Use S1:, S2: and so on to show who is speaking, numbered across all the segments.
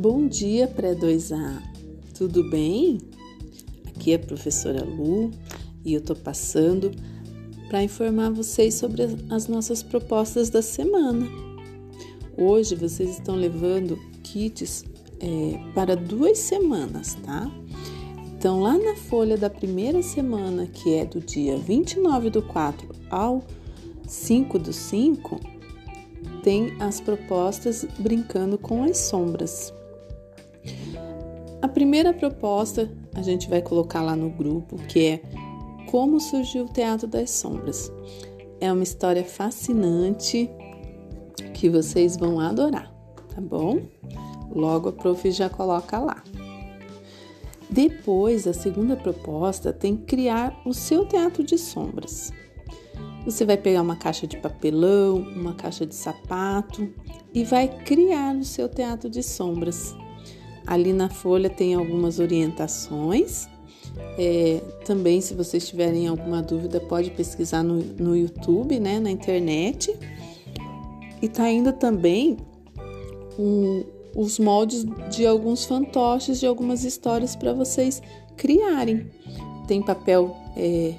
S1: Bom dia, pré-2A. Tudo bem? Aqui é a professora Lu e eu tô passando para informar vocês sobre as nossas propostas da semana. Hoje vocês estão levando kits é, para duas semanas, tá? Então, lá na folha da primeira semana, que é do dia 29 do 4 ao 5 do 5, tem as propostas brincando com as sombras. A primeira proposta a gente vai colocar lá no grupo, que é Como surgiu o Teatro das Sombras. É uma história fascinante que vocês vão adorar, tá bom? Logo a prof já coloca lá. Depois, a segunda proposta tem criar o seu teatro de sombras. Você vai pegar uma caixa de papelão, uma caixa de sapato e vai criar o seu teatro de sombras. Ali na folha tem algumas orientações. É, também, se vocês tiverem alguma dúvida, pode pesquisar no, no YouTube, né, na internet. E tá ainda também um, os moldes de alguns fantoches, de algumas histórias para vocês criarem. Tem papel, é,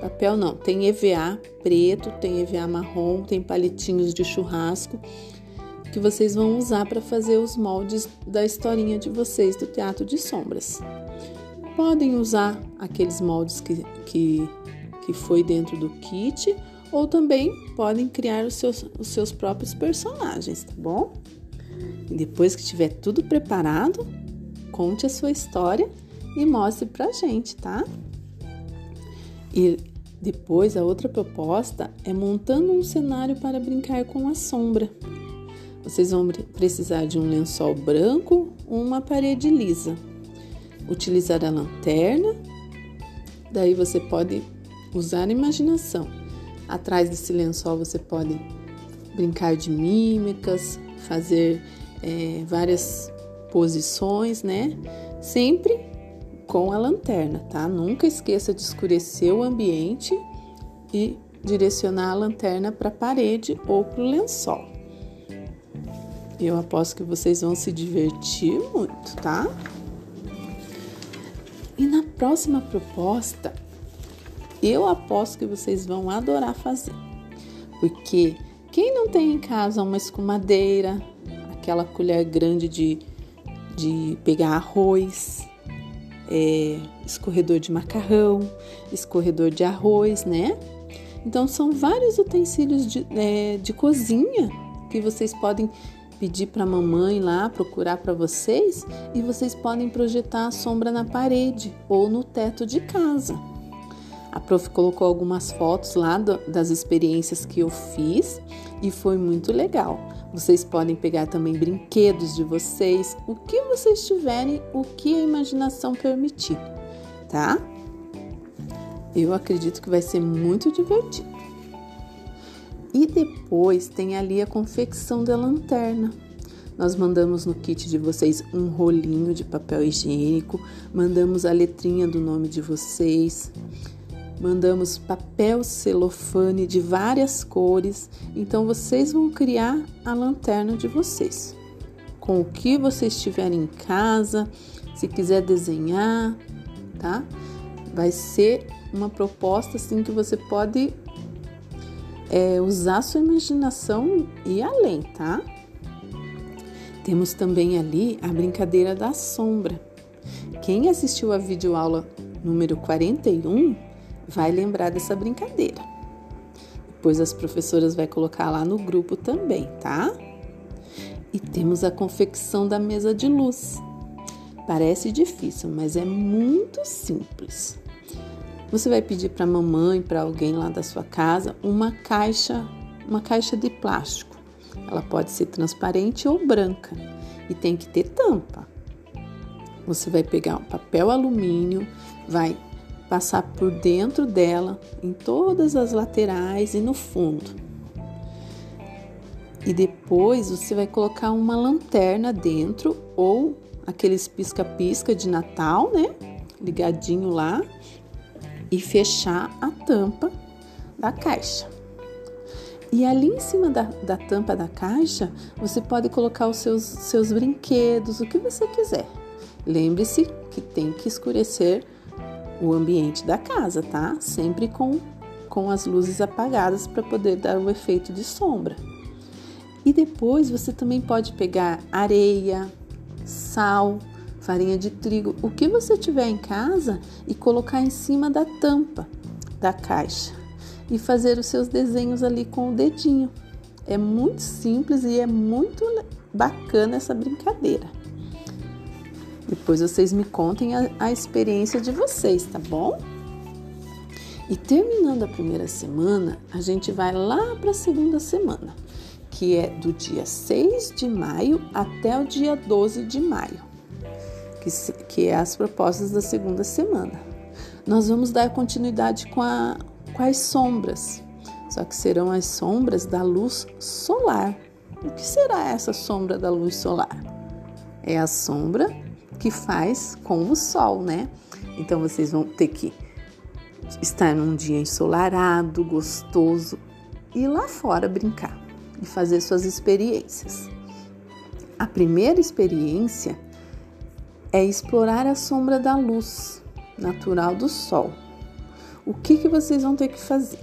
S1: papel não, tem EVA preto, tem EVA marrom, tem palitinhos de churrasco que vocês vão usar para fazer os moldes da historinha de vocês do Teatro de Sombras. Podem usar aqueles moldes que, que, que foi dentro do kit ou também podem criar os seus, os seus próprios personagens, tá bom? E depois que tiver tudo preparado, conte a sua história e mostre pra gente, tá? E depois a outra proposta é montando um cenário para brincar com a sombra. Vocês vão precisar de um lençol branco uma parede lisa. Utilizar a lanterna. Daí você pode usar a imaginação. Atrás desse lençol você pode brincar de mímicas, fazer é, várias posições, né? Sempre com a lanterna, tá? Nunca esqueça de escurecer o ambiente e direcionar a lanterna para a parede ou para o lençol. Eu aposto que vocês vão se divertir muito, tá? E na próxima proposta, eu aposto que vocês vão adorar fazer. Porque quem não tem em casa uma escumadeira, aquela colher grande de, de pegar arroz, é, escorredor de macarrão, escorredor de arroz, né? Então são vários utensílios de, é, de cozinha que vocês podem pedir para a mamãe lá procurar para vocês e vocês podem projetar a sombra na parede ou no teto de casa. A prof colocou algumas fotos lá do, das experiências que eu fiz e foi muito legal. Vocês podem pegar também brinquedos de vocês, o que vocês tiverem, o que a imaginação permitir, tá? Eu acredito que vai ser muito divertido. E depois tem ali a confecção da lanterna. Nós mandamos no kit de vocês um rolinho de papel higiênico, mandamos a letrinha do nome de vocês, mandamos papel celofane de várias cores. Então vocês vão criar a lanterna de vocês. Com o que vocês tiverem em casa, se quiser desenhar, tá? Vai ser uma proposta assim que você pode é, usar sua imaginação e além, tá? Temos também ali a brincadeira da sombra. Quem assistiu a videoaula número 41 vai lembrar dessa brincadeira. Depois as professoras vai colocar lá no grupo também, tá? E temos a confecção da mesa de luz. Parece difícil, mas é muito simples. Você vai pedir para a mamãe, para alguém lá da sua casa, uma caixa, uma caixa de plástico. Ela pode ser transparente ou branca e tem que ter tampa. Você vai pegar um papel alumínio, vai passar por dentro dela, em todas as laterais e no fundo. E depois você vai colocar uma lanterna dentro ou aqueles pisca-pisca de Natal, né? Ligadinho lá e fechar a tampa da caixa. E ali em cima da, da tampa da caixa, você pode colocar os seus, seus brinquedos, o que você quiser. Lembre-se que tem que escurecer o ambiente da casa, tá? Sempre com, com as luzes apagadas para poder dar o efeito de sombra. E depois você também pode pegar areia, sal, farinha de trigo, o que você tiver em casa e colocar em cima da tampa da caixa e fazer os seus desenhos ali com o dedinho. É muito simples e é muito bacana essa brincadeira. Depois vocês me contem a, a experiência de vocês, tá bom? E terminando a primeira semana, a gente vai lá para a segunda semana, que é do dia 6 de maio até o dia 12 de maio, que, que é as propostas da segunda semana. Nós vamos dar continuidade com, a, com as sombras, só que serão as sombras da luz solar. O que será essa sombra da luz solar? É a sombra que faz com o sol, né? Então vocês vão ter que estar num dia ensolarado, gostoso e lá fora brincar e fazer suas experiências. A primeira experiência é explorar a sombra da luz natural do sol. O que, que vocês vão ter que fazer?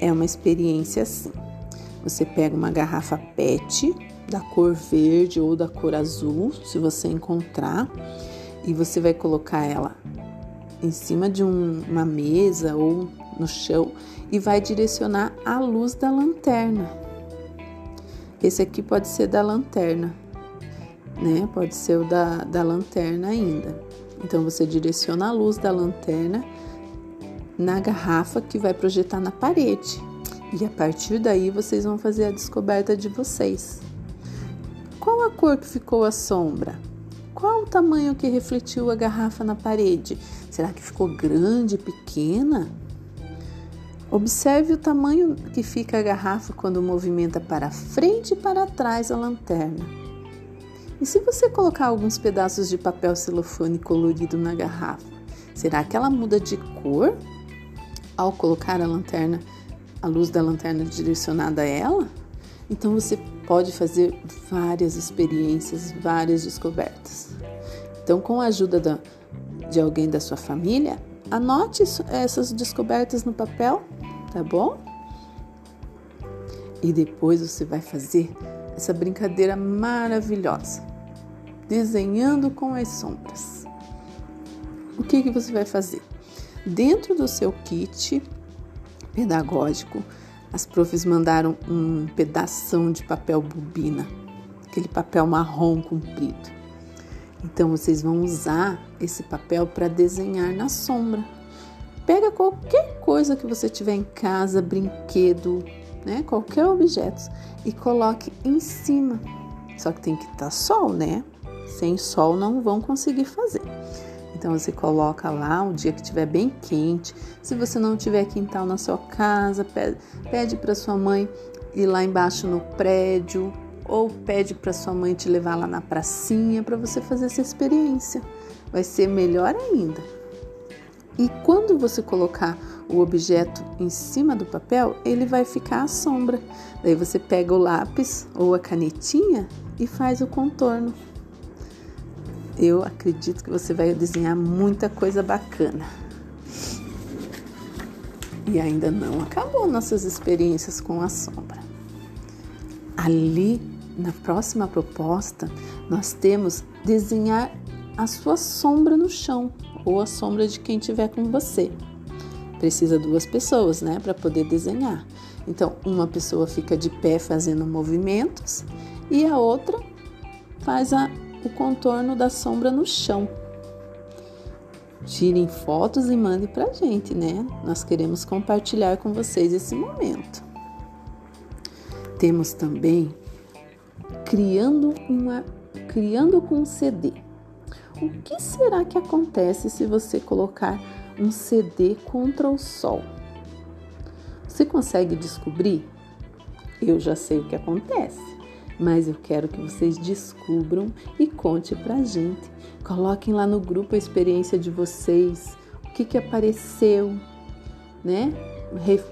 S1: É uma experiência assim. Você pega uma garrafa PET da cor verde ou da cor azul, se você encontrar, e você vai colocar ela em cima de um, uma mesa ou no chão e vai direcionar a luz da lanterna. Esse aqui pode ser da lanterna, né? Pode ser o da, da lanterna ainda. Então você direciona a luz da lanterna na garrafa que vai projetar na parede. E a partir daí vocês vão fazer a descoberta de vocês. Qual a cor que ficou a sombra? Qual o tamanho que refletiu a garrafa na parede? Será que ficou grande, pequena? Observe o tamanho que fica a garrafa quando movimenta para frente e para trás a lanterna. E se você colocar alguns pedaços de papel celofane colorido na garrafa, será que ela muda de cor ao colocar a lanterna, a luz da lanterna direcionada a ela? Então você pode fazer várias experiências, várias descobertas. Então, com a ajuda da, de alguém da sua família, anote essas descobertas no papel, tá bom? E depois você vai fazer essa brincadeira maravilhosa, desenhando com as sombras. O que, que você vai fazer? Dentro do seu kit pedagógico, as profs mandaram um pedaço de papel bobina, aquele papel marrom comprido. Então vocês vão usar esse papel para desenhar na sombra. Pega qualquer coisa que você tiver em casa, brinquedo, né, qualquer objeto e coloque em cima. Só que tem que estar tá sol, né? Sem sol não vão conseguir fazer. Então você coloca lá um dia que estiver bem quente. Se você não tiver quintal na sua casa, pede para sua mãe ir lá embaixo no prédio ou pede para sua mãe te levar lá na pracinha para você fazer essa experiência. Vai ser melhor ainda. E quando você colocar o objeto em cima do papel, ele vai ficar à sombra. Daí você pega o lápis ou a canetinha e faz o contorno eu acredito que você vai desenhar muita coisa bacana. E ainda não acabou nossas experiências com a sombra. Ali, na próxima proposta, nós temos desenhar a sua sombra no chão ou a sombra de quem estiver com você. Precisa duas pessoas, né, para poder desenhar. Então, uma pessoa fica de pé fazendo movimentos e a outra faz a, o contorno da sombra no chão. Tirem fotos e mandem pra gente, né? Nós queremos compartilhar com vocês esse momento. Temos também criando uma criando com CD. O que será que acontece se você colocar um CD contra o sol? Você consegue descobrir? Eu já sei o que acontece mas eu quero que vocês descubram e conte pra gente. Coloquem lá no grupo a experiência de vocês, o que que apareceu, né?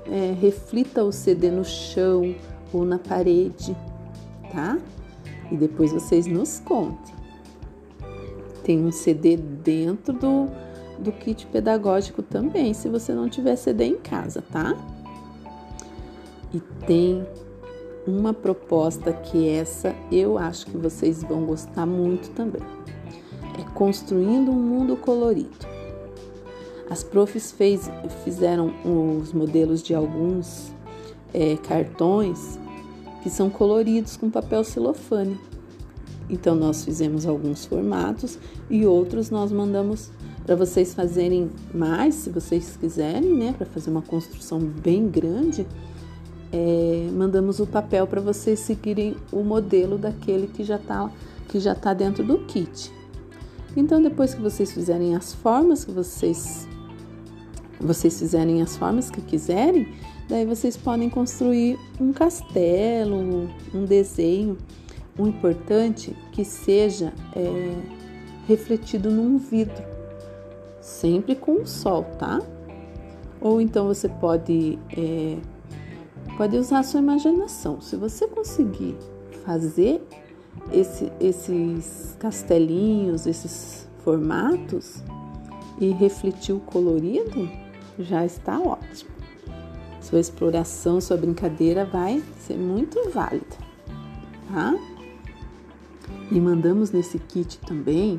S1: é, reflita o CD no chão ou na parede, tá? E depois vocês nos contem. Tem um CD dentro do, do kit pedagógico também, se você não tiver CD em casa, tá? E tem uma proposta que essa eu acho que vocês vão gostar muito também. É construindo um mundo colorido. As profs fez, fizeram os modelos de alguns é, cartões que são coloridos com papel celofane. Então nós fizemos alguns formatos e outros nós mandamos para vocês fazerem mais, se vocês quiserem, né, para fazer uma construção bem grande é, mandamos o papel para vocês seguirem o modelo daquele que já está que já tá dentro do kit. Então, depois que vocês fizerem as formas que vocês vocês fizerem as formas que quiserem, daí vocês podem construir um castelo, um desenho. O importante que seja é, refletido num vidro, sempre com o sol, tá? Ou então você pode é, Pode usar a sua imaginação. Se você conseguir fazer esse, esses castelinhos, esses formatos e refletir o colorido, já está ótimo. Sua exploração, sua brincadeira vai ser muito válida, tá? E mandamos nesse kit também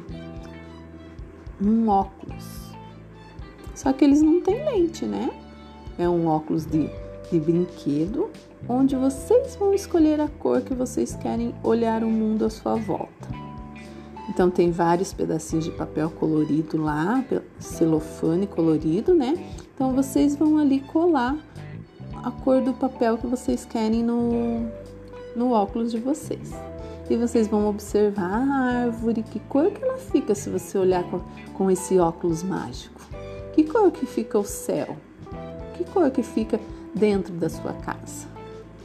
S1: um óculos. Só que eles não têm lente, né? É um óculos de de brinquedo, onde vocês vão escolher a cor que vocês querem olhar o mundo à sua volta. Então tem vários pedacinhos de papel colorido lá, celofane colorido, né? Então vocês vão ali colar a cor do papel que vocês querem no, no óculos de vocês. E vocês vão observar a árvore, que cor que ela fica se você olhar com, com esse óculos mágico. Que cor que fica o céu? Que cor que fica dentro da sua casa,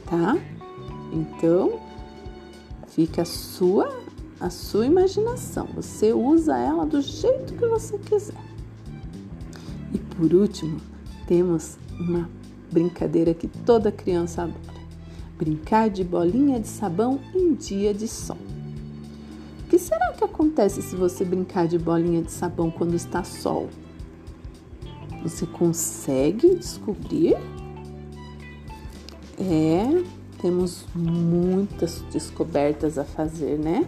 S1: tá? Então, fica a sua a sua imaginação. Você usa ela do jeito que você quiser. E por último, temos uma brincadeira que toda criança adora: brincar de bolinha de sabão em dia de sol. O que será que acontece se você brincar de bolinha de sabão quando está sol? Você consegue descobrir é, temos muitas descobertas a fazer, né?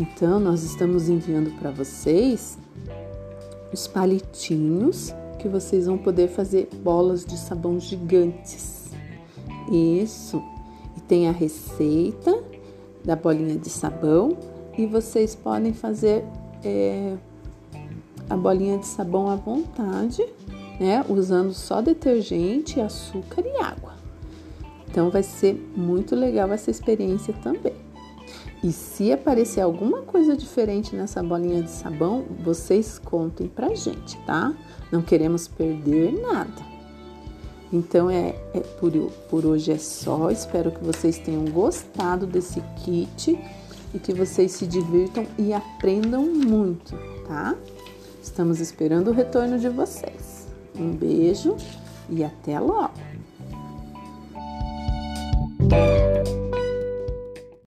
S1: Então, nós estamos enviando para vocês os palitinhos que vocês vão poder fazer bolas de sabão gigantes. Isso. E tem a receita da bolinha de sabão e vocês podem fazer é, a bolinha de sabão à vontade né? Usando só detergente, açúcar e água. Então vai ser muito legal essa experiência também. E se aparecer alguma coisa diferente nessa bolinha de sabão, vocês contem pra gente, tá? Não queremos perder nada. Então é, é por, por hoje é só. Espero que vocês tenham gostado desse kit e que vocês se divirtam e aprendam muito, tá? Estamos esperando o retorno de vocês. Um beijo e até logo!